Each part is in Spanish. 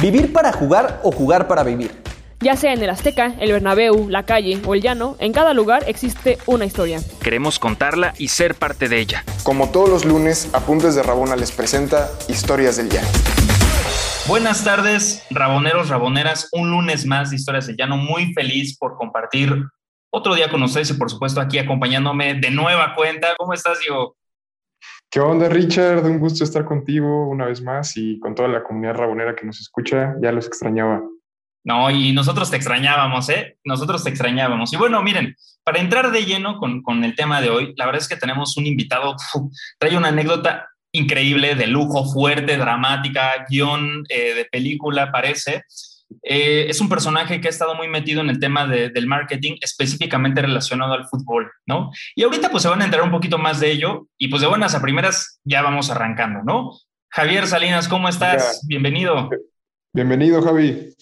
Vivir para jugar o jugar para vivir. Ya sea en el Azteca, el Bernabéu, la calle o el llano, en cada lugar existe una historia. Queremos contarla y ser parte de ella. Como todos los lunes, Apuntes de Rabona les presenta Historias del Llano. Buenas tardes, raboneros, raboneras. Un lunes más de Historias del Llano. Muy feliz por compartir otro día con ustedes y por supuesto aquí acompañándome de nueva cuenta. ¿Cómo estás, Diego? ¿Qué onda, Richard? Un gusto estar contigo una vez más y con toda la comunidad rabonera que nos escucha. Ya los extrañaba. No, y nosotros te extrañábamos, ¿eh? Nosotros te extrañábamos. Y bueno, miren, para entrar de lleno con, con el tema de hoy, la verdad es que tenemos un invitado, trae una anécdota increíble, de lujo, fuerte, dramática, guion eh, de película, parece. Eh, es un personaje que ha estado muy metido en el tema del marketing, específicamente relacionado al fútbol, ¿no? Y ahorita pues se van a enterar un poquito más de ello y pues de buenas a primeras ya vamos arrancando, ¿no? Javier Salinas, ¿cómo estás? Bienvenido. Bienvenido, Javi.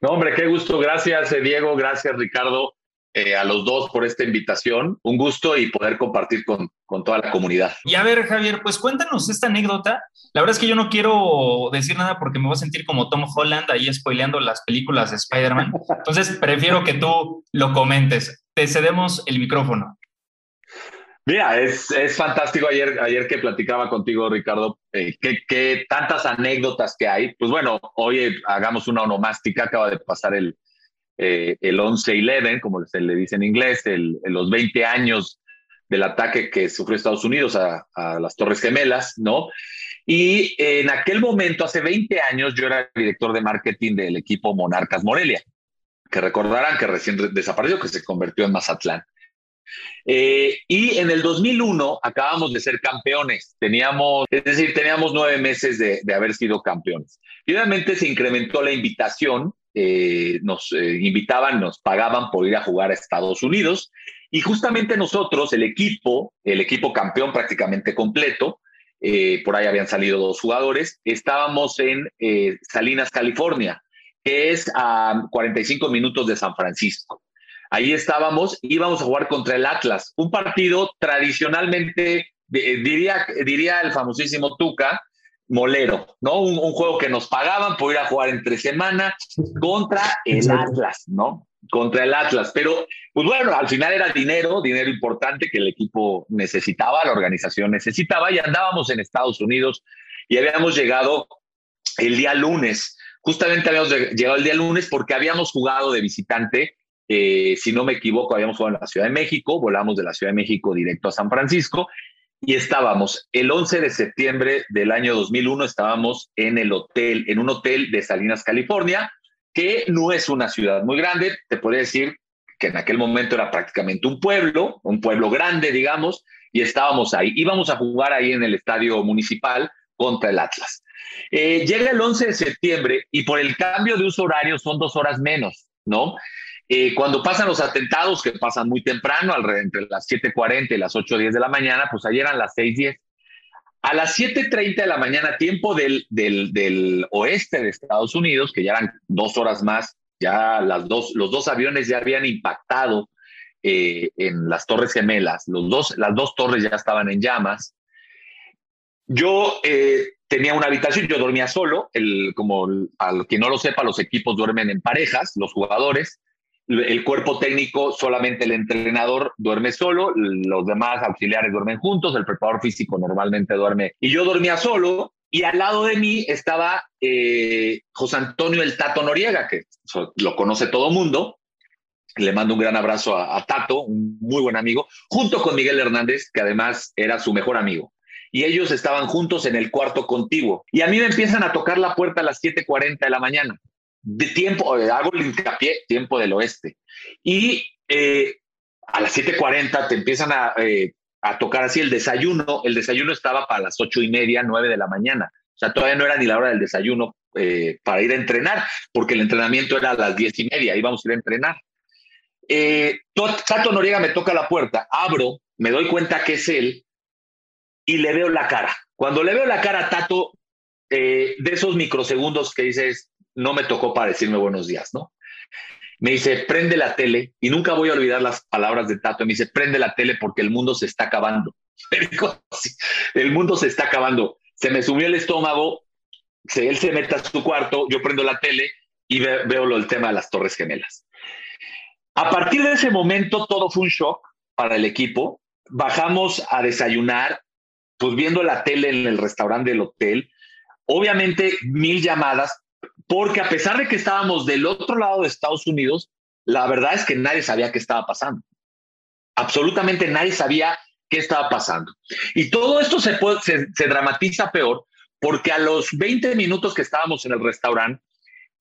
No, hombre, qué gusto. Gracias, eh, Diego. Gracias, Ricardo. Eh, a los dos por esta invitación. Un gusto y poder compartir con, con, toda la comunidad. Y a ver, Javier, pues cuéntanos esta anécdota. La verdad es que yo no quiero decir nada porque me voy a sentir como Tom Holland ahí spoileando las películas de Spider-Man. Entonces, prefiero que tú lo comentes. Te cedemos el micrófono. Mira, es, es fantástico ayer, ayer que platicaba contigo, Ricardo, eh, que, tantas anécdotas que hay. Pues bueno, hoy hagamos una onomástica, acaba de pasar el, eh, el 11-11, como se le dice en inglés, el, los 20 años del ataque que sufrió Estados Unidos a, a, las Torres Gemelas, ¿no? Y en aquel momento, hace 20 años, yo era director de marketing del equipo Monarcas Morelia, que recordarán que recién desapareció, que se convirtió en Mazatlán. Eh, y en el 2001 acabamos de ser campeones. Teníamos, es decir, teníamos nueve meses de, de haber sido campeones. Obviamente se incrementó la invitación. Eh, nos eh, invitaban, nos pagaban por ir a jugar a Estados Unidos. Y justamente nosotros, el equipo, el equipo campeón prácticamente completo, eh, por ahí habían salido dos jugadores, estábamos en Salinas, California, que es a 45 minutos de San Francisco. Ahí estábamos, íbamos a jugar contra el Atlas, un partido tradicionalmente, diría, diría el famosísimo Tuca, molero, ¿no? Un, un, juego que nos pagaban por ir a jugar entre semana contra el Atlas, ¿no? Contra el Atlas. Pero, pues bueno, al final era dinero, dinero importante que el equipo necesitaba, la organización necesitaba, y andábamos en Estados Unidos y habíamos llegado el día lunes. Justamente habíamos llegado el día lunes porque habíamos jugado de visitante eh, si no me equivoco, habíamos jugado en la Ciudad de México, volamos de la Ciudad de México directo a San Francisco y estábamos el 11 de septiembre del año 2001, estábamos en el hotel, en un hotel de Salinas, California, que no es una ciudad muy grande, te podría decir que en aquel momento era prácticamente un pueblo, un pueblo grande, digamos, y estábamos ahí. Íbamos a jugar ahí en el estadio municipal contra el Atlas. Eh, llega el 11 de septiembre y por el cambio de uso horario son dos horas menos, ¿no? Eh, cuando pasan los atentados, que pasan muy temprano, entre las 7.40 y las 8.10 de la mañana, pues ayer eran las 6.10. A las 7.30 de la mañana, tiempo del, del, del, oeste de Estados Unidos, que ya eran dos horas más, ya las dos, los dos aviones ya habían impactado eh, en las Torres Gemelas, los dos, las dos torres ya estaban en llamas. Yo eh, tenía una habitación, yo dormía solo, el, como al que no lo sepa, los equipos duermen en parejas, los jugadores el cuerpo técnico, solamente el entrenador duerme solo, los demás auxiliares duermen juntos, el preparador físico normalmente duerme. Y yo dormía solo y al lado de mí estaba eh, José Antonio el Tato Noriega, que lo conoce todo mundo. Le mando un gran abrazo a, a Tato, un muy buen amigo, junto con Miguel Hernández, que además era su mejor amigo y ellos estaban juntos en el cuarto contiguo. Y a mí me empiezan a tocar la puerta a las 7:40 de la mañana de tiempo, eh, hago el hincapié, tiempo del oeste. Y eh, a las 7.40 te empiezan a, eh, a, tocar así el desayuno. El desayuno estaba para las ocho y media, nueve de la mañana. O sea, todavía no era ni la hora del desayuno para ir a entrenar, porque el entrenamiento era a las diez y media, íbamos a ir a entrenar. Tato Noriega me toca la puerta, abro, me doy cuenta que es él y le veo la cara. Cuando le veo la cara a Tato, de esos microsegundos que dices, no me tocó para decirme buenos días, ¿no? Me dice, prende la tele, y nunca voy a olvidar las palabras de Tato, me dice, prende la tele porque el mundo se está acabando. Me dijo, el mundo se está acabando. Se me subió el estómago, él se mete a su cuarto, yo prendo la tele y veo lo, el tema de las Torres Gemelas. A partir de ese momento todo fue un shock para el equipo. Bajamos a desayunar, pues viendo la tele en el restaurante del hotel. Obviamente mil llamadas, porque a pesar de que estábamos del otro lado de Estados Unidos, la verdad es que nadie sabía qué estaba pasando. Absolutamente nadie sabía qué estaba pasando. Y todo esto se, dramatiza peor porque a los 20 minutos que estábamos en el restaurante,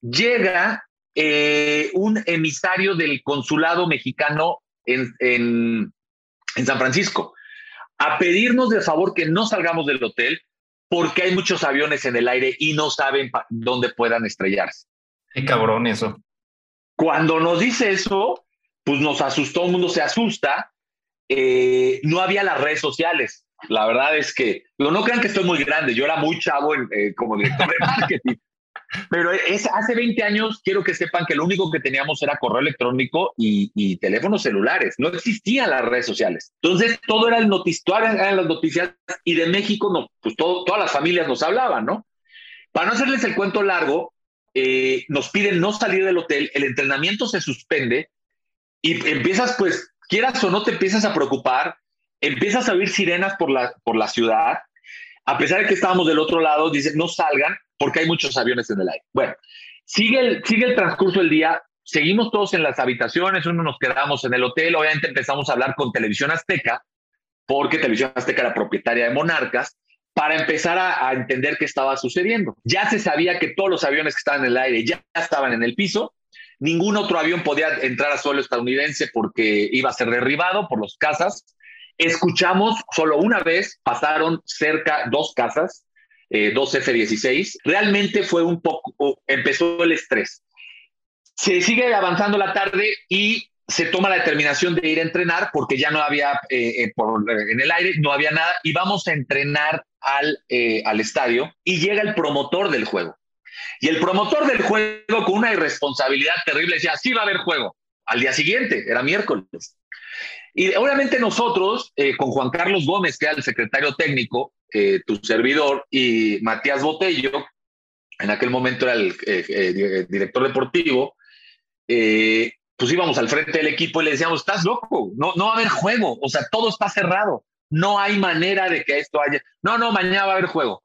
llega eh, un emisario del consulado mexicano en, San Francisco a pedirnos de favor que no salgamos del hotel porque hay muchos aviones en el aire y no saben dónde puedan estrellarse. Qué cabrón eso. Cuando nos dice eso, pues nos asustó, el mundo se asusta. Eh, no había las redes sociales. La verdad es que, no crean que estoy muy grande, yo era muy chavo eh, como director de marketing. Pero es, hace 20 años quiero que sepan que lo único que teníamos era correo electrónico y, teléfonos celulares. No existían las redes sociales. Entonces todo era el noticiero, eran las noticias y de México no, pues todas las familias nos hablaban, ¿no? Para no hacerles el cuento largo, eh, nos piden no salir del hotel, el entrenamiento se suspende y empiezas pues, quieras o no te empiezas a preocupar, empiezas a oír sirenas por la, por la ciudad. A pesar de que estábamos del otro lado, dicen no salgan porque hay muchos aviones en el aire. Bueno, sigue el, sigue el transcurso del día, seguimos todos en las habitaciones, uno nos quedamos en el hotel, obviamente empezamos a hablar con Televisión Azteca, porque Televisión Azteca era propietaria de Monarcas, para empezar a, entender qué estaba sucediendo. Ya se sabía que todos los aviones que estaban en el aire ya estaban en el piso, ningún otro avión podía entrar a suelo estadounidense porque iba a ser derribado por los cazas. Escuchamos solo una vez, pasaron cerca dos casas, eh, dos F-16. Realmente fue un poco, empezó el estrés. Se sigue avanzando la tarde y se toma la determinación de ir a entrenar porque ya no había eh, eh, en el aire, no había nada y vamos a entrenar al, al estadio y llega el promotor del juego. Y el promotor del juego con una irresponsabilidad terrible decía, sí va a haber juego. Al día siguiente, era miércoles. Y obviamente nosotros, con Juan Carlos Gómez, que era el secretario técnico, eh, tu servidor y Matías Botello, en aquel momento era el eh, eh, director deportivo, pues íbamos al frente del equipo y le decíamos, estás loco, no, no va a haber juego, o sea, todo está cerrado, no hay manera de que esto haya, no, no, mañana va a haber juego.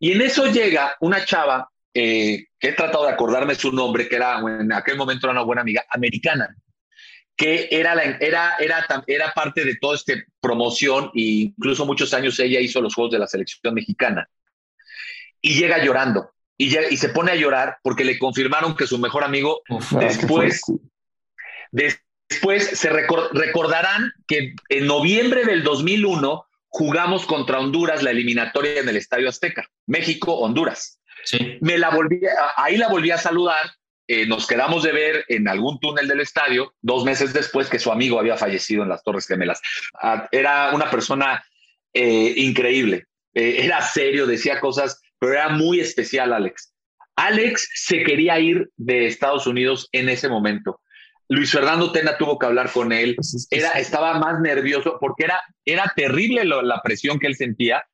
Y en eso llega una chava, que he tratado de acordarme su nombre, que era en aquel momento era una buena amiga, americana, que era, la, era, era, era parte de toda esta promoción e incluso muchos años ella hizo los Juegos de la Selección Mexicana. Y llega llorando y, y se pone a llorar porque le confirmaron que su mejor amigo después, después se recordarán que en noviembre del 2001 jugamos contra Honduras la eliminatoria en el Estadio Azteca, México-Honduras. Sí. Me la volví, ahí la volví a saludar eh, nos quedamos de ver en algún túnel del estadio dos meses después que su amigo había fallecido en las Torres Gemelas. Ah, era una persona eh, increíble, eh, era serio, decía cosas, pero era muy especial, Alex. Alex se quería ir de Estados Unidos en ese momento. Luis Fernando Tena tuvo que hablar con él, era, estaba más nervioso porque era, era terrible la presión que él sentía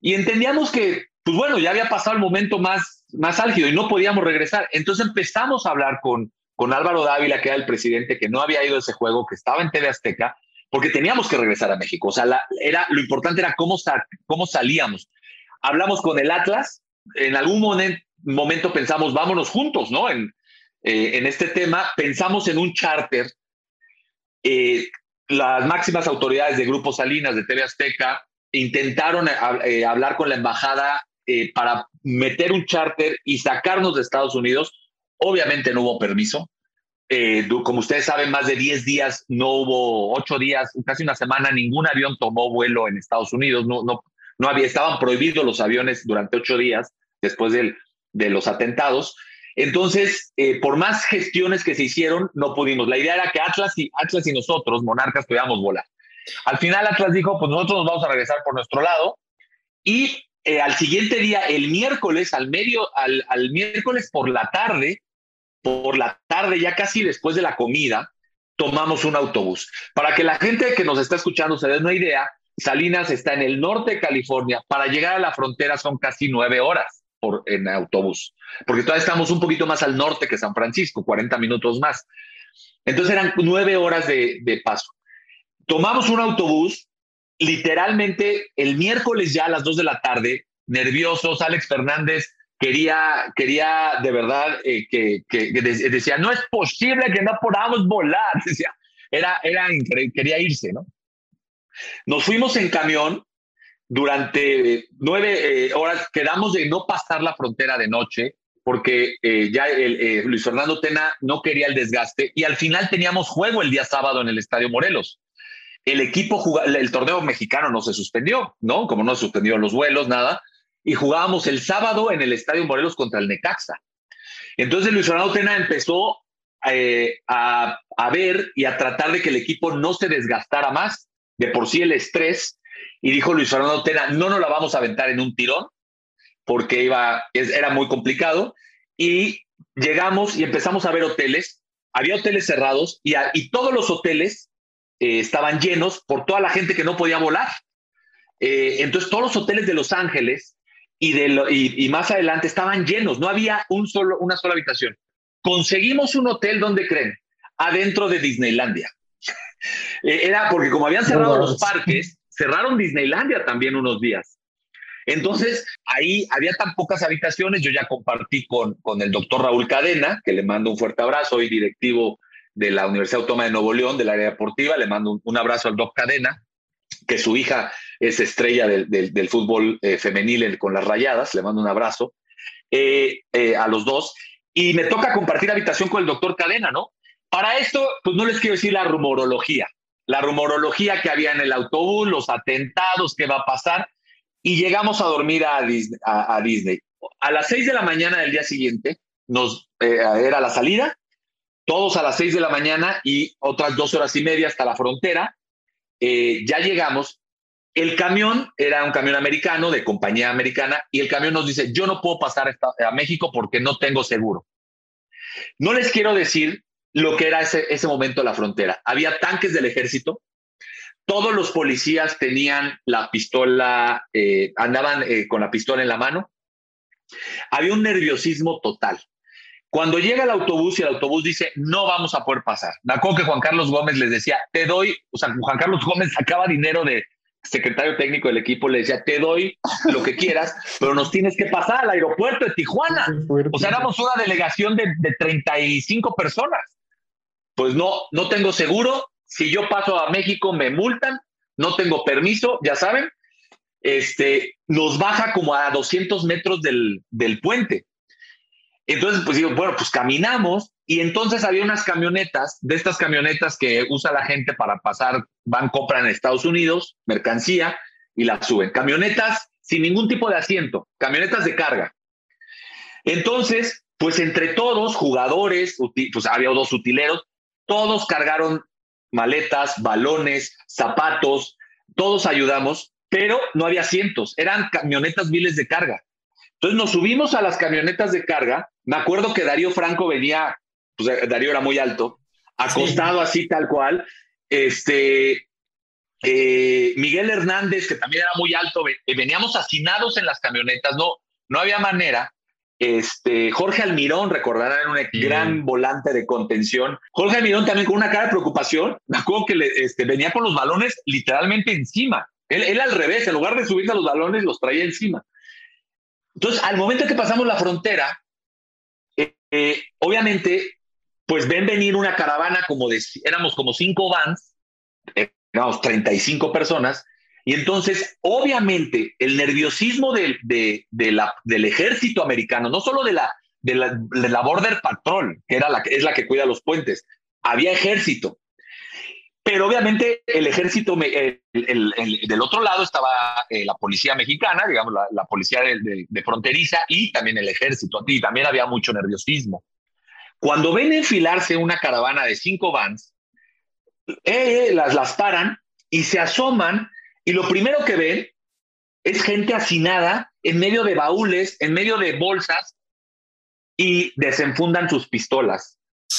y entendíamos que, pues bueno, ya había pasado el momento más más álgido y no podíamos regresar. Entonces empezamos a hablar con, con Álvaro Dávila, que era el presidente, que no había ido a ese juego, que estaba en TV Azteca, porque teníamos que regresar a México. O sea, era, lo importante era cómo, cómo salíamos. Hablamos con el Atlas, en algún momento pensamos, vámonos juntos, ¿no? En, eh, en este tema, pensamos en un charter. Eh, las máximas autoridades de Grupo Salinas, de TV Azteca, intentaron eh, hablar con la embajada eh, para meter un charter y sacarnos de Estados Unidos. Obviamente no hubo permiso. Eh, como ustedes saben, más de 10 días, no hubo 8 días, casi una semana, ningún avión tomó vuelo en Estados Unidos. No, no, no había, estaban prohibidos los aviones durante 8 días después del, de los atentados. Entonces, eh, por más gestiones que se hicieron, no pudimos. La idea era que Atlas y, Atlas y nosotros, Monarcas, pudiéramos volar. Al final Atlas dijo, pues nosotros nos vamos a regresar por nuestro lado y eh, al siguiente día, el miércoles, al medio, al, miércoles por la tarde, por la tarde, ya casi después de la comida, tomamos un autobús. Para que la gente que nos está escuchando se dé una idea, Salinas está en el norte de California. Para llegar a la frontera son casi nueve horas. en autobús, porque todavía estamos un poquito más al norte que San Francisco, 40 minutos más. Entonces eran nueve horas de paso. Tomamos un autobús, literalmente el miércoles ya a las dos de la tarde, nerviosos, Alex Fernández quería, quería de verdad eh, que, que, que de- decía, no es posible que no podamos volar, decía, era, era quería irse, ¿no? Nos fuimos en camión durante nueve eh, horas, quedamos de no pasar la frontera de noche, porque eh, ya eh, Luis Fernando Tena no quería el desgaste y al final teníamos juego el día sábado en el Estadio Morelos. El equipo, el torneo mexicano no se suspendió, ¿no? Como no se suspendió los vuelos, nada. Y jugábamos el sábado en el Estadio Morelos contra el Necaxa. Entonces Luis Fernando Tena empezó eh, a, a ver y a tratar de que el equipo no se desgastara más, de por sí el estrés, y dijo Luis Fernando Tena, no nos la vamos a aventar en un tirón, porque iba, era muy complicado, y llegamos y empezamos a ver hoteles, había hoteles cerrados y, y todos los hoteles eh, estaban llenos por toda la gente que no podía volar. Eh, entonces todos los hoteles de Los Ángeles y, de lo- y, y más adelante estaban llenos, no había un solo, una sola habitación. Conseguimos un hotel, ¿dónde creen? Adentro de Disneylandia. Eh, Era porque como habían cerrado los parques, cerraron Disneylandia también unos días. Entonces, ahí había tan pocas habitaciones, yo ya compartí con, con el doctor Raúl Cadena, que le mando un fuerte abrazo, hoy directivo de la Universidad Autónoma de Nuevo León, del área deportiva, le mando un, un abrazo al doc Cadena, que su hija es estrella del, del- fútbol eh, femenil en- con las rayadas, le mando un abrazo eh, eh, a los dos, y me toca compartir habitación con el doctor Cadena, ¿no? Para esto, pues no les quiero decir la rumorología, la rumorología que había en el autobús, los atentados, qué va a pasar, y llegamos a dormir a Disney. A, Disney. A las seis de la mañana del día siguiente, nos, era la salida, todos a las seis de la mañana y otras dos horas y media hasta la frontera. Eh, ya llegamos. El camión era un camión americano, de compañía americana, y el camión nos dice, yo no puedo pasar a, México porque no tengo seguro. No les quiero decir lo que era ese, ese momento la frontera. Había tanques del ejército, todos los policías tenían la pistola, eh, andaban eh, con la pistola en la mano. Había un nerviosismo total. Cuando llega el autobús y el autobús dice, no vamos a poder pasar. Me acuerdo que Juan Carlos Gómez les decía, te doy, o sea, Juan Carlos Gómez sacaba dinero de secretario técnico del equipo, le decía, te doy lo que quieras, pero nos tienes que pasar al aeropuerto de Tijuana. O sea, éramos una delegación de, de 35 personas. Pues no, no tengo seguro. Si yo paso a México, me multan. No tengo permiso, ya saben. Este, nos baja como a 200 metros del, del puente. Entonces, pues digo, bueno, pues caminamos y entonces había unas camionetas, de estas camionetas que usa la gente para pasar, van, compran en Estados Unidos, mercancía y la suben. Camionetas sin ningún tipo de asiento, camionetas de carga. Entonces, pues entre todos, jugadores, pues había dos utileros, todos cargaron maletas, balones, zapatos, todos ayudamos, pero no había asientos, eran camionetas miles de carga. Entonces nos subimos a las camionetas de carga. Me acuerdo que Darío Franco venía, pues eh, Darío era muy alto, acostado así tal cual. Este, eh, Miguel Hernández, que también era muy alto, eh, veníamos hacinados en las camionetas, no, no había manera. Este, Jorge Almirón, recordarán, un Sí. gran volante de contención. Jorge Almirón también con una cara de preocupación, me acuerdo que le, este, venía con los balones literalmente encima. Él, él al revés, en lugar de subirse a los balones, los traía encima. Entonces, al momento que pasamos la frontera, eh, obviamente, pues ven venir una caravana como de, éramos como cinco vans, éramos 35 personas, y entonces, obviamente, el nerviosismo de, del ejército americano, no solo de la, de la, de la Border Patrol, que era la, es la que cuida los puentes, había ejército. Pero obviamente el ejército, el- el- el- del otro lado estaba eh, la policía mexicana, digamos, la, la policía de, de- de fronteriza y también el ejército. Y también había mucho nerviosismo. Cuando ven enfilarse una caravana de cinco vans, eh, eh, las, las paran y se asoman y lo primero que ven es gente hacinada en medio de baúles, en medio de bolsas y desenfundan sus pistolas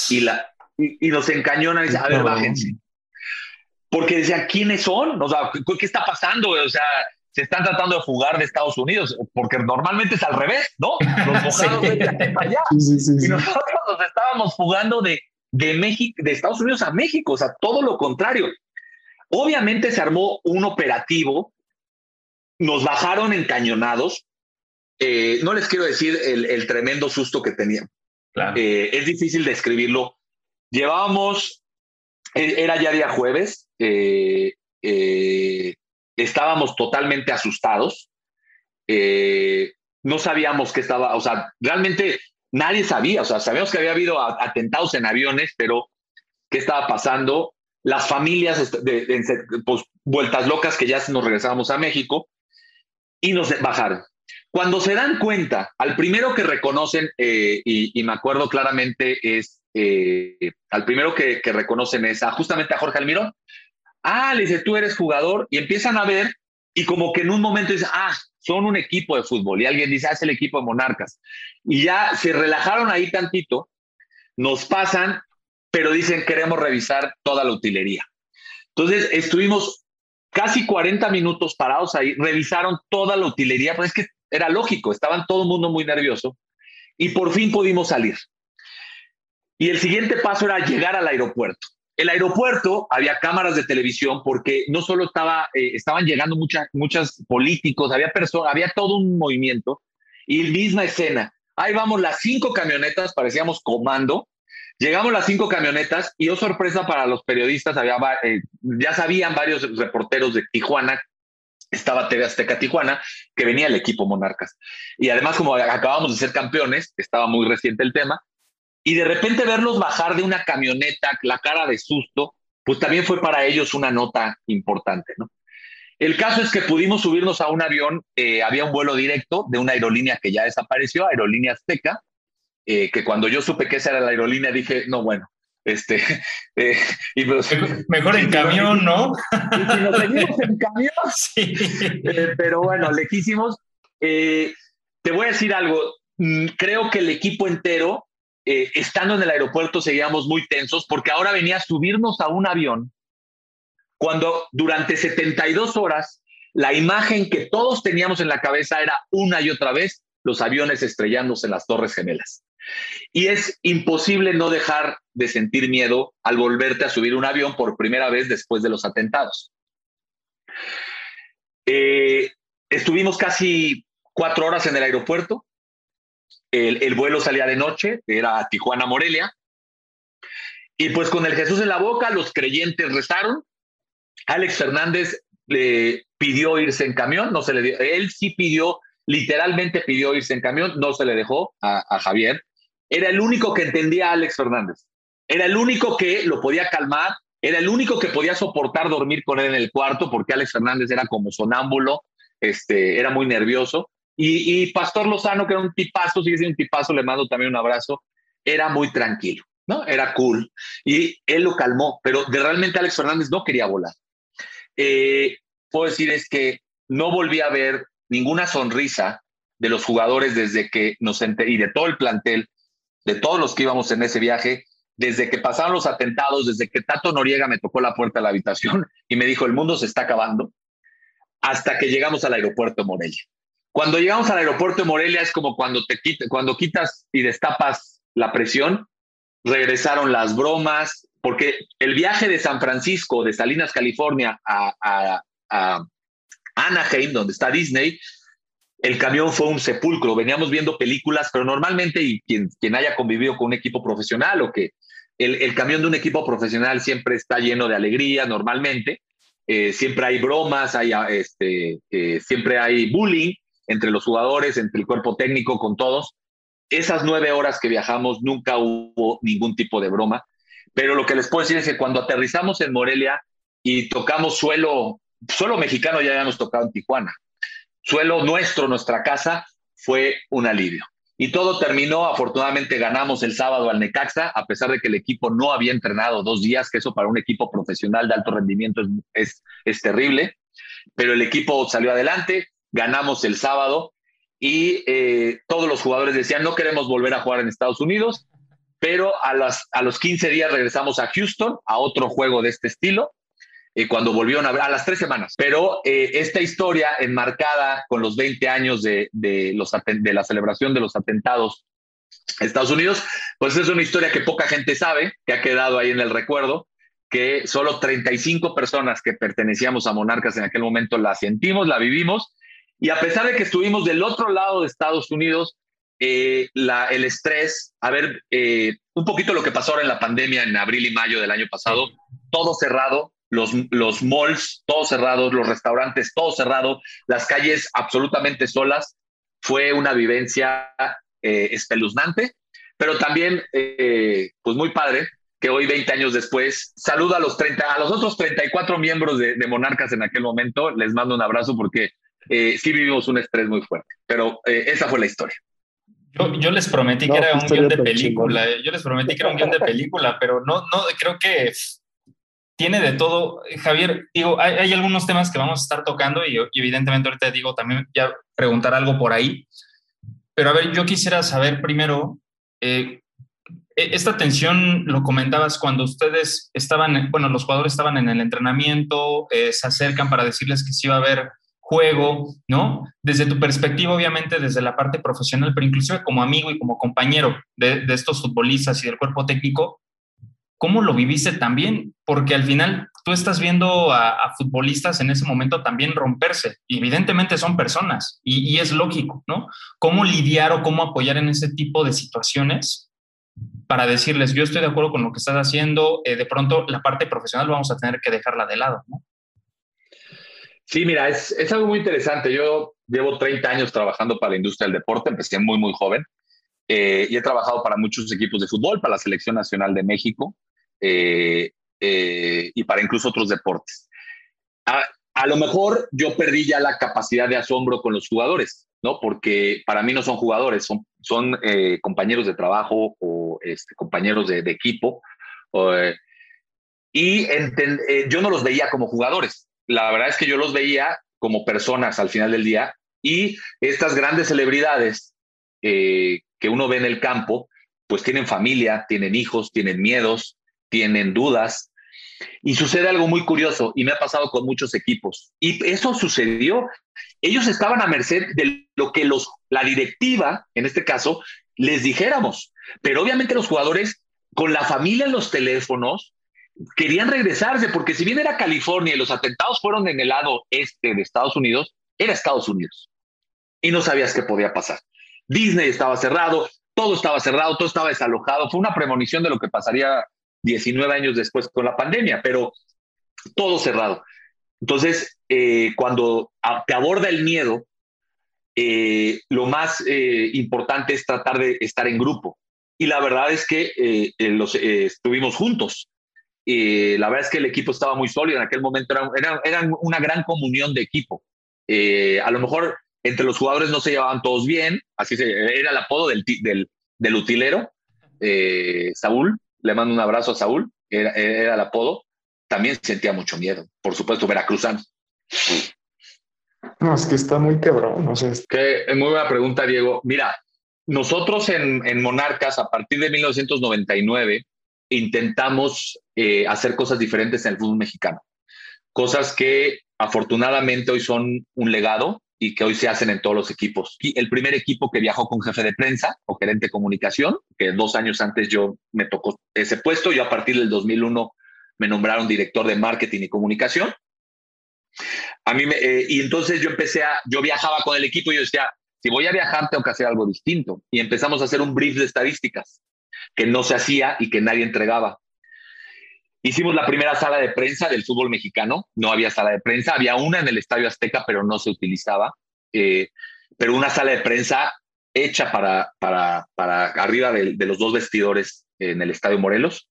y, la, y, y nos encañonan y dicen, a ver, bájense. Porque decían, ¿quiénes son? O sea, ¿qué, qué está pasando? O sea, se están tratando de fugar de Estados Unidos, porque normalmente es al revés, ¿no? Los mojados de allá. y nosotros nos estábamos fugando de, de, México, de Estados Unidos a México, o sea, todo lo contrario. Obviamente se armó un operativo, nos bajaron encañonados. Eh, no les quiero decir el, tremendo susto que tenían. Eh, es difícil describirlo. Llevábamos, era ya día jueves, eh, estábamos totalmente asustados. no sabíamos qué estaba, o sea, realmente nadie sabía, o sea, sabíamos que había habido atentados en aviones, pero qué estaba pasando las familias de, pues, vueltas locas que ya nos regresábamos a México y nos bajaron. Cuando se dan cuenta, al primero que reconocen, eh, y, me acuerdo claramente, es eh, al primero que, reconocen es a, justamente a Jorge Almirón. Ah, le dice, tú eres jugador, y empiezan a ver, y como que en un momento dice, ah, son un equipo de fútbol, y alguien dice, ah, es el equipo de Monarcas. Y ya se relajaron ahí tantito, nos pasan pero dicen queremos revisar toda la utilería. Entonces estuvimos casi 40 minutos parados ahí, revisaron toda la utilería, pues es que era lógico, estaban todo el mundo muy nervioso y por fin pudimos salir. Y el siguiente paso era llegar al aeropuerto. El aeropuerto había cámaras de televisión porque no solo estaba, eh, estaban llegando muchas, muchos políticos, había había todo un movimiento y misma escena. Ahí vamos las cinco camionetas, parecíamos comando, Llegamos las cinco camionetas y, oh sorpresa para los periodistas, había, eh, ya sabían varios reporteros de Tijuana, estaba TV Azteca Tijuana, que venía el equipo Monarcas. Y además, como acabamos de ser campeones, estaba muy reciente el tema, y de repente verlos bajar de una camioneta, la cara de susto, pues también fue para ellos una nota importante, ¿no? El caso es que pudimos subirnos a un avión, eh, había un vuelo directo de una aerolínea que ya desapareció, Aerolínea Azteca, eh, que cuando yo supe que esa era la aerolínea dije, no, bueno, este, eh, y pues, mejor, en camión, ¿no? Y, nos seguimos en camión. Sí. Pero bueno, lejísimos. te voy a decir algo, mm, creo que el equipo entero, estando en el aeropuerto, seguíamos muy tensos porque ahora venía a subirnos a un avión cuando durante 72 horas la imagen que todos teníamos en la cabeza era una y otra vez los aviones estrellándose en las Torres Gemelas. Y es imposible no dejar de sentir miedo al volverte a subir un avión por primera vez después de los atentados. Eh, estuvimos casi cuatro horas en el aeropuerto. El, vuelo salía de noche, era Tijuana, Morelia. Y pues con el Jesús en la boca, los creyentes rezaron. Alex Fernández le pidió irse en camión, no se le dio. Él sí pidió, literalmente pidió irse en camión, no se le dejó a Javier era el único que entendía a Alex Fernández. Era el único que lo podía calmar, era el único que podía soportar dormir con él en el cuarto, porque Alex Fernández era como sonámbulo, este, era muy nervioso. Y, Pastor Lozano, que era un tipazo, sigue siendo un tipazo, le mando también un abrazo, era muy tranquilo, ¿no? Era cool. Y él lo calmó, pero de realmente Alex Fernández no quería volar. Eh, puedo decir es que no volví a ver ninguna sonrisa de los jugadores desde que nos enteré, y de todo el plantel de todos los que íbamos en ese viaje, desde que pasaron los atentados, desde que Tato Noriega me tocó la puerta de la habitación y me dijo, el mundo se está acabando, hasta que llegamos al aeropuerto Morelia. Cuando llegamos al aeropuerto de Morelia es como cuando, te quitas y destapas la presión, regresaron las bromas, porque el viaje de San Francisco, de Salinas, California, a, Anaheim, donde está Disney, el camión fue un sepulcro. Veníamos viendo películas, pero normalmente, y quien, quien haya convivido con un equipo profesional o que el, camión de un equipo profesional siempre está lleno de alegría, normalmente. Eh, siempre hay bromas, hay, ah, este, eh, siempre hay bullying entre los jugadores, entre el cuerpo técnico, con todos. Esas nueve horas que viajamos nunca hubo ningún tipo de broma. Pero lo que les puedo decir es que cuando aterrizamos en Morelia y tocamos suelo, suelo mexicano ya habíamos tocado en Tijuana suelo nuestro, nuestra casa, fue un alivio. Y todo terminó, afortunadamente ganamos el sábado al Necaxa, a pesar de que el equipo no había entrenado dos días, que eso para un equipo profesional de alto rendimiento es, es, terrible, pero el equipo salió adelante, ganamos el sábado y eh, todos los jugadores decían, no queremos volver a jugar en Estados Unidos, pero a, las, a los 15 días regresamos a Houston, a otro juego de este estilo, eh, cuando volvieron a a las tres semanas. Pero eh, esta historia enmarcada con los 20 años de, de, los, de la celebración de los atentados a Estados Unidos, pues es una historia que poca gente sabe, que ha quedado ahí en el recuerdo, que solo 35 personas que pertenecíamos a Monarcas en aquel momento la sentimos, la vivimos, y a pesar de que estuvimos del otro lado de Estados Unidos, eh, la, el estrés, a ver, eh, un poquito lo que pasó ahora en la pandemia en abril y mayo del año pasado, todo cerrado, los, los malls todos cerrados, los restaurantes todos cerrados, las calles absolutamente solas. Fue una vivencia eh, espeluznante, pero también eh, pues muy padre que hoy, 20 años después, saluda a los, 30, a los otros 34 miembros de, de Monarcas en aquel momento. Les mando un abrazo porque eh, sí vivimos un estrés muy fuerte, pero eh, esa fue la historia. Yo, yo les prometí No, que era un guion de película. Yo les prometí que era un guion de película, pero no, no, creo que tiene de todo. Javier, digo, hay, hay algunos temas que vamos a estar tocando y, y evidentemente ahorita digo también ya preguntar algo por ahí. Pero a ver, yo quisiera saber primero, eh, e- esta tensión lo comentabas cuando ustedes estaban, bueno, los jugadores estaban en el entrenamiento, eh, se acercan para decirles que sí iba a haber juego, ¿no? Desde tu perspectiva, obviamente, desde la parte profesional, pero inclusive como amigo y como compañero de, estos futbolistas y del cuerpo técnico, ¿cómo lo viviste también? Porque al final tú estás viendo a, futbolistas en ese momento también romperse, y evidentemente son personas, y, y es lógico, ¿no? ¿Cómo lidiar o cómo apoyar en ese tipo de situaciones? para decirles, yo estoy de acuerdo con lo que estás haciendo, eh, de pronto la parte profesional vamos a tener que dejarla de lado, ¿no? Sí, mira, es, es algo muy interesante. Yo llevo 30 años trabajando para la industria del deporte, empecé muy, muy joven eh, y he trabajado para muchos equipos de fútbol, para la Selección Nacional de México eh, eh, y para incluso otros deportes. A, a, lo mejor yo perdí ya la capacidad de asombro con los jugadores, ¿no? Porque para mí no son jugadores, son, son eh, compañeros de trabajo o este, compañeros de, de equipo. O, eh, y enten, eh, yo no los veía como jugadores. La verdad es que yo los veía como personas al final del día y estas grandes celebridades eh, que uno ve en el campo, pues tienen familia, tienen hijos, tienen miedos, tienen dudas. Y sucede algo muy curioso y me ha pasado con muchos equipos. Y eso sucedió. Ellos estaban a merced de lo que los, la directiva, en este caso, les dijéramos. Pero obviamente los jugadores, con la familia en los teléfonos, querían regresarse, porque si bien era California y los atentados fueron en el lado este de Estados Unidos, era Estados Unidos. Y no sabías qué podía pasar. Disney estaba cerrado, todo estaba cerrado, todo estaba desalojado. Fue una premonición de lo que pasaría 19 años después con la pandemia, pero todo cerrado. Entonces, eh, cuando te aborda el miedo, eh, lo más eh, importante es tratar de estar en grupo. Y la verdad es que eh, los, estuvimos juntos. La verdad es que el equipo estaba muy sólido. En aquel momento era, era, era una gran comunión de equipo. a lo mejor entre los jugadores no se llevaban todos bien, así se, era el apodo del, del, del utilero, Saúl, le mando un abrazo a Saúl, era, era, el apodo, también sentía mucho miedo, por supuesto, veracruzano. No, es que está muy cabrón, no sé. Que, muy buena pregunta, Diego. Mira, nosotros en, en Monarcas, a partir de 1999, intentamos eh, hacer cosas diferentes en el fútbol mexicano. Cosas que afortunadamente hoy son un legado y que hoy se hacen en todos los equipos. El primer equipo que viajó con jefe de prensa o gerente de comunicación, que dos años antes yo me tocó ese puesto, yo a partir del 2001 me nombraron director de marketing y comunicación. A mí eh, y entonces yo empecé a, yo viajaba con el equipo y yo decía, si voy a viajar tengo que hacer algo distinto. Y empezamos a hacer un brief de estadísticas que no se hacía y que nadie entregaba. Hicimos la primera sala de prensa del fútbol mexicano. No había sala de prensa, había una en el Estadio Azteca, pero no se utilizaba. Eh, pero una sala de prensa hecha para, para, para arriba de, los dos vestidores en el Estadio Morelos.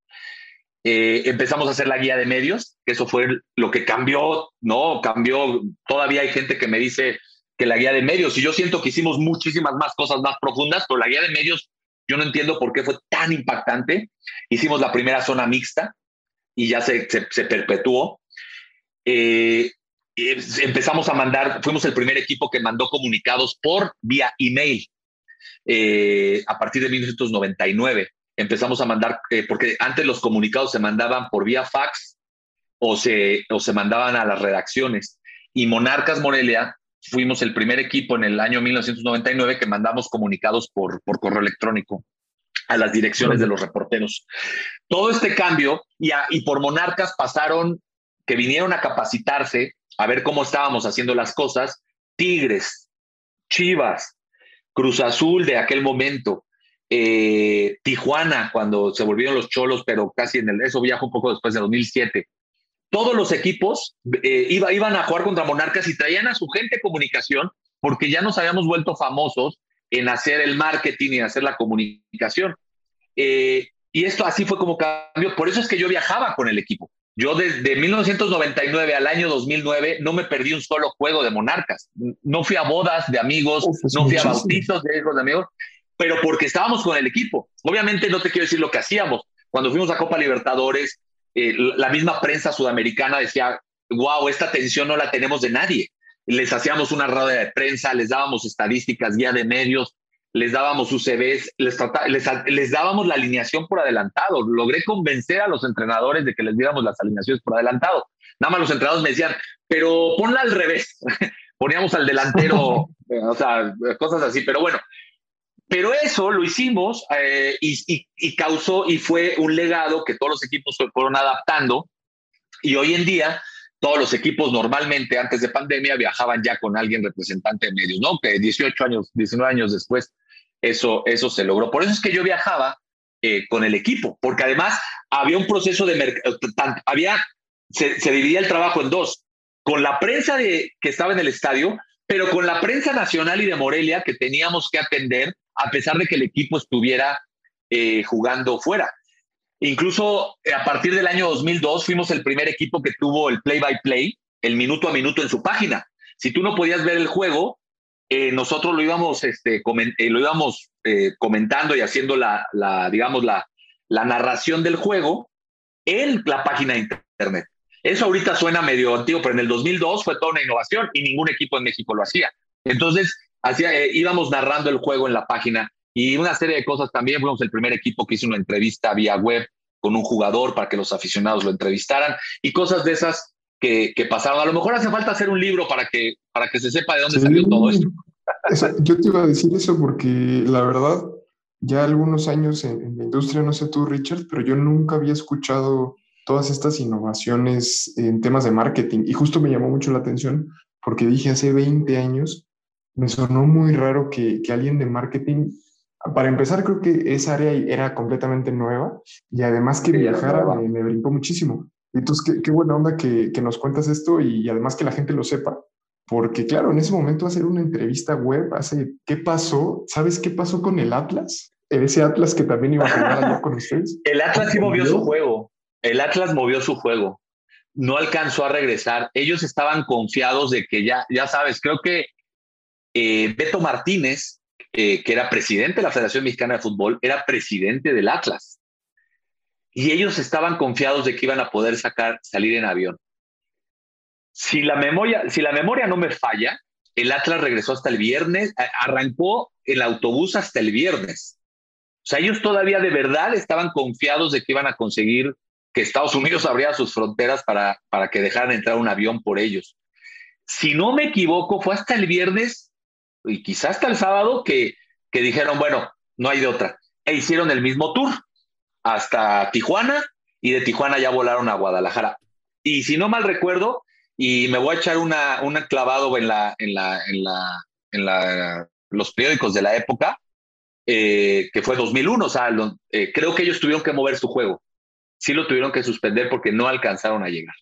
Eh, empezamos a hacer la guía de medios, que eso fue lo que cambió, ¿no? Cambió. Todavía hay gente que me dice que la guía de medios, y yo siento que hicimos muchísimas más cosas más profundas, pero la guía de medios, yo no entiendo por qué fue tan impactante. Hicimos la primera zona mixta, y ya se, perpetuó. Eh, empezamos a mandar, fuimos el primer equipo que mandó comunicados por vía email eh, a partir de 1999. Empezamos a mandar, eh, porque antes los comunicados se mandaban por vía fax o se, o se mandaban a las redacciones. Y Monarcas Morelia fuimos el primer equipo en el año 1999 que mandamos comunicados por, por correo electrónico a las direcciones de los reporteros. Todo este cambio y, y por Monarcas pasaron que vinieron a capacitarse, a ver cómo estábamos haciendo las cosas, Tigres, Chivas, Cruz Azul de aquel momento, eh, Tijuana cuando se volvieron los cholos, pero casi en el, eso viajó un poco después de 2007. Todos los equipos eh, iba, iban a jugar contra Monarcas y traían a su gente comunicación porque ya nos habíamos vuelto famosos en hacer el marketing y hacer la comunicación. Eh, y esto así fue como cambió. Por eso es que yo viajaba con el equipo. Yo desde 1999 al año 2009 no me perdí un solo juego de Monarcas. No fui a bodas de amigos, no fui a bautizos de hijos de amigos, pero porque estábamos con el equipo. Obviamente no te quiero decir lo que hacíamos. Cuando fuimos a Copa Libertadores, eh, la misma prensa sudamericana decía, wow, esta atención no la tenemos de nadie. Les hacíamos una rueda de prensa, les dábamos estadísticas, guía de medios, les dábamos UCBs, les, les, les, dábamos la alineación por adelantado. Logré convencer a los entrenadores de que les diéramos las alineaciones por adelantado. Nada más los entrenadores me decían, pero ponla al revés. Poníamos al delantero, o sea, cosas así. Pero bueno, pero eso lo hicimos eh, y, y, y, causó y fue un legado que todos los equipos fueron adaptando. Y hoy en día todos los equipos normalmente antes de pandemia viajaban ya con alguien representante de medios, ¿no? Que 18 años, 19 años después eso, eso se logró. Por eso es que yo viajaba eh, con el equipo, porque además había un proceso de mercado, había, se, se, dividía el trabajo en dos, con la prensa de, que estaba en el estadio, pero con la prensa nacional y de Morelia que teníamos que atender a pesar de que el equipo estuviera eh, jugando fuera. Incluso eh, a partir del año 2002 fuimos el primer equipo que tuvo el play-by-play, el minuto a minuto en su página. Si tú no podías ver el juego, eh, nosotros lo íbamos, este, lo íbamos comentando y haciendo la, la digamos, la, la, narración del juego en la página de internet. Eso ahorita suena medio antiguo, pero en el 2002 fue toda una innovación y ningún equipo en México lo hacía. Entonces, hacía, íbamos narrando el juego en la página y una serie de cosas también. Fuimos el primer equipo que hizo una entrevista vía web con un jugador para que los aficionados lo entrevistaran y cosas de esas que, que pasaron. A lo mejor hace falta hacer un libro para que, para que se sepa de dónde sí. salió todo esto. Yo te iba a decir eso porque la verdad, ya algunos años en, en, la industria, no sé tú, Richard, pero yo nunca había escuchado todas estas innovaciones en temas de marketing y justo me llamó mucho la atención porque dije hace 20 años, me sonó muy raro que, que alguien de marketing para empezar, creo que esa área era completamente nueva y además que viajara me, me, brincó muchísimo. Entonces, qué, qué buena onda que, que, nos cuentas esto y, además que la gente lo sepa, porque claro, en ese momento hacer una entrevista web, hace, ¿qué pasó? ¿Sabes qué pasó con el Atlas? Ese Atlas que también iba a jugar allá con ustedes. El Atlas sí movió su juego. El Atlas movió su juego. No alcanzó a regresar. Ellos estaban confiados de que ya, ya sabes, creo que eh, Beto Martínez, eh, que era presidente de la Federación Mexicana de Fútbol, era presidente del Atlas. Y ellos estaban confiados de que iban a poder sacar, salir en avión. Si la memoria, si la memoria no me falla, el Atlas regresó hasta el viernes, arrancó el autobús hasta el viernes. O sea, ellos todavía de verdad estaban confiados de que iban a conseguir que Estados Unidos abriera sus fronteras para, para que dejaran entrar un avión por ellos. Si no me equivoco, fue hasta el viernes y quizás hasta el sábado que, que dijeron, bueno, no hay de otra. E hicieron el mismo tour hasta Tijuana y de Tijuana ya volaron a Guadalajara. Y si no mal recuerdo, y me voy a echar una, una clavado en, la, en, la, en, la, en la, los periódicos de la época, eh, que fue 2001, o sea, eh, creo que ellos tuvieron que mover su juego. Sí lo tuvieron que suspender porque no alcanzaron a llegar.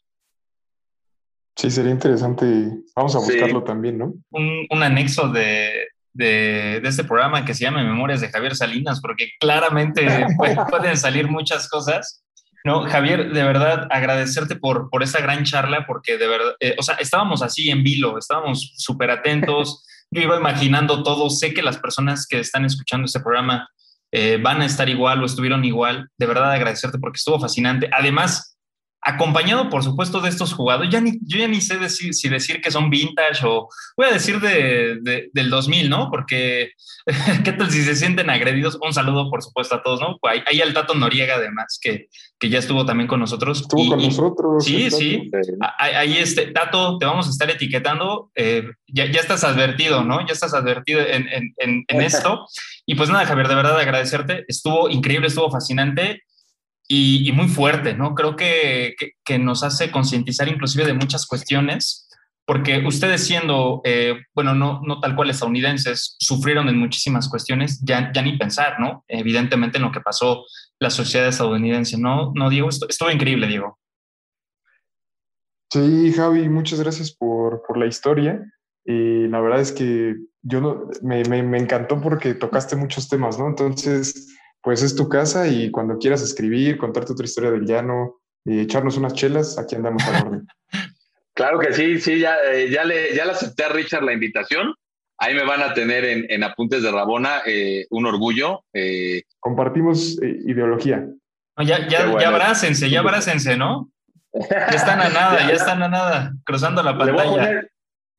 Sí, sería interesante. Vamos a buscarlo sí. también, ¿no? Un, un anexo de, de, de, este programa que se llama Memorias de Javier Salinas, porque claramente pueden salir muchas cosas. No, Javier, de verdad agradecerte por, por esta gran charla, porque de verdad, eh, o sea, estábamos así en vilo, estábamos súper atentos. Yo iba imaginando todo. Sé que las personas que están escuchando este programa eh, van a estar igual o estuvieron igual. De verdad agradecerte porque estuvo fascinante. Además, acompañado, por supuesto, de estos jugadores. Ya ni, yo ya ni sé decir, si decir que son vintage o voy a decir de, del 2000, ¿no? Porque, ¿qué tal si se sienten agredidos? Un saludo, por supuesto, a todos, ¿no? Ahí, ahí el Tato Noriega, además, que, que ya estuvo también con nosotros. Estuvo con nosotros. Sí, sí. Ahí, este, Tato, te vamos a estar etiquetando. Eh, ya, ya, estás advertido, ¿no? Ya estás advertido en, en, en, en esto. Y pues nada, Javier, de verdad agradecerte. Estuvo increíble, estuvo fascinante y, muy fuerte, ¿no? Creo que, que, nos hace concientizar inclusive de muchas cuestiones, porque ustedes siendo, eh, bueno, no, no tal cual estadounidenses, sufrieron en muchísimas cuestiones, ya, ya ni pensar, ¿no? Evidentemente en lo que pasó la sociedad estadounidense, ¿no? No, Diego, esto, estuvo increíble, Diego. Sí, Javi, muchas gracias por, por la historia. Y la verdad es que yo no, me, me, me encantó porque tocaste muchos temas, ¿no? Entonces, pues es tu casa y cuando quieras escribir, contarte otra historia del llano y echarnos unas chelas, aquí andamos a orden. claro que sí, sí, ya, eh, ya, le, ya le acepté a Richard la invitación. Ahí me van a tener en, Apuntes de Rabona eh, un orgullo. Eh. Compartimos ideología. Ya, ya, ya abrácense, ya abrácense, ¿no? Ya están a nada, ya están a nada, cruzando la pantalla. Le voy a poner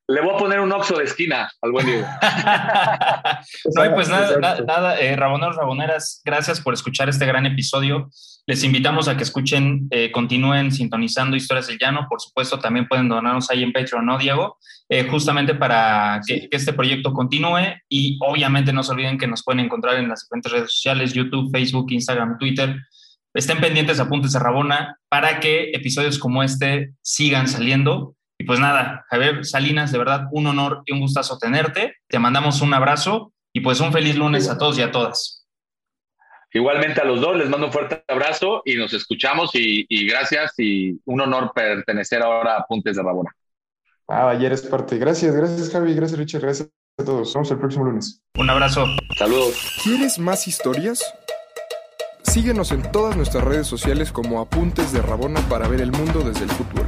un oxo de esquina al buen Diego. no, pues nada, nada, eh, Raboneros, Raboneras, gracias por escuchar este gran episodio. Les invitamos a que escuchen, eh, continúen sintonizando Historias del Llano. Por supuesto, también pueden donarnos ahí en Patreon, ¿no, Diego? Eh, justamente para que, que, este proyecto continúe. Y obviamente no se olviden que nos pueden encontrar en las diferentes redes sociales, YouTube, Facebook, Instagram, Twitter. Estén pendientes, apuntes a Rabona, para que episodios como este sigan saliendo. Y pues nada, Javier Salinas, de verdad, un honor y un gustazo tenerte. Te mandamos un abrazo y pues un feliz lunes a todos y a todas. Igualmente a los dos, les mando un fuerte abrazo y nos escuchamos y, gracias y un honor pertenecer ahora a Puntes de Rabona. Ah, ayer es parte. Gracias, gracias Javi, gracias Richard, gracias a todos. Nos vemos el próximo lunes. Un abrazo. Saludos. ¿Quieres más historias? Síguenos en todas nuestras redes sociales como Apuntes de Rabona para ver el mundo desde el fútbol.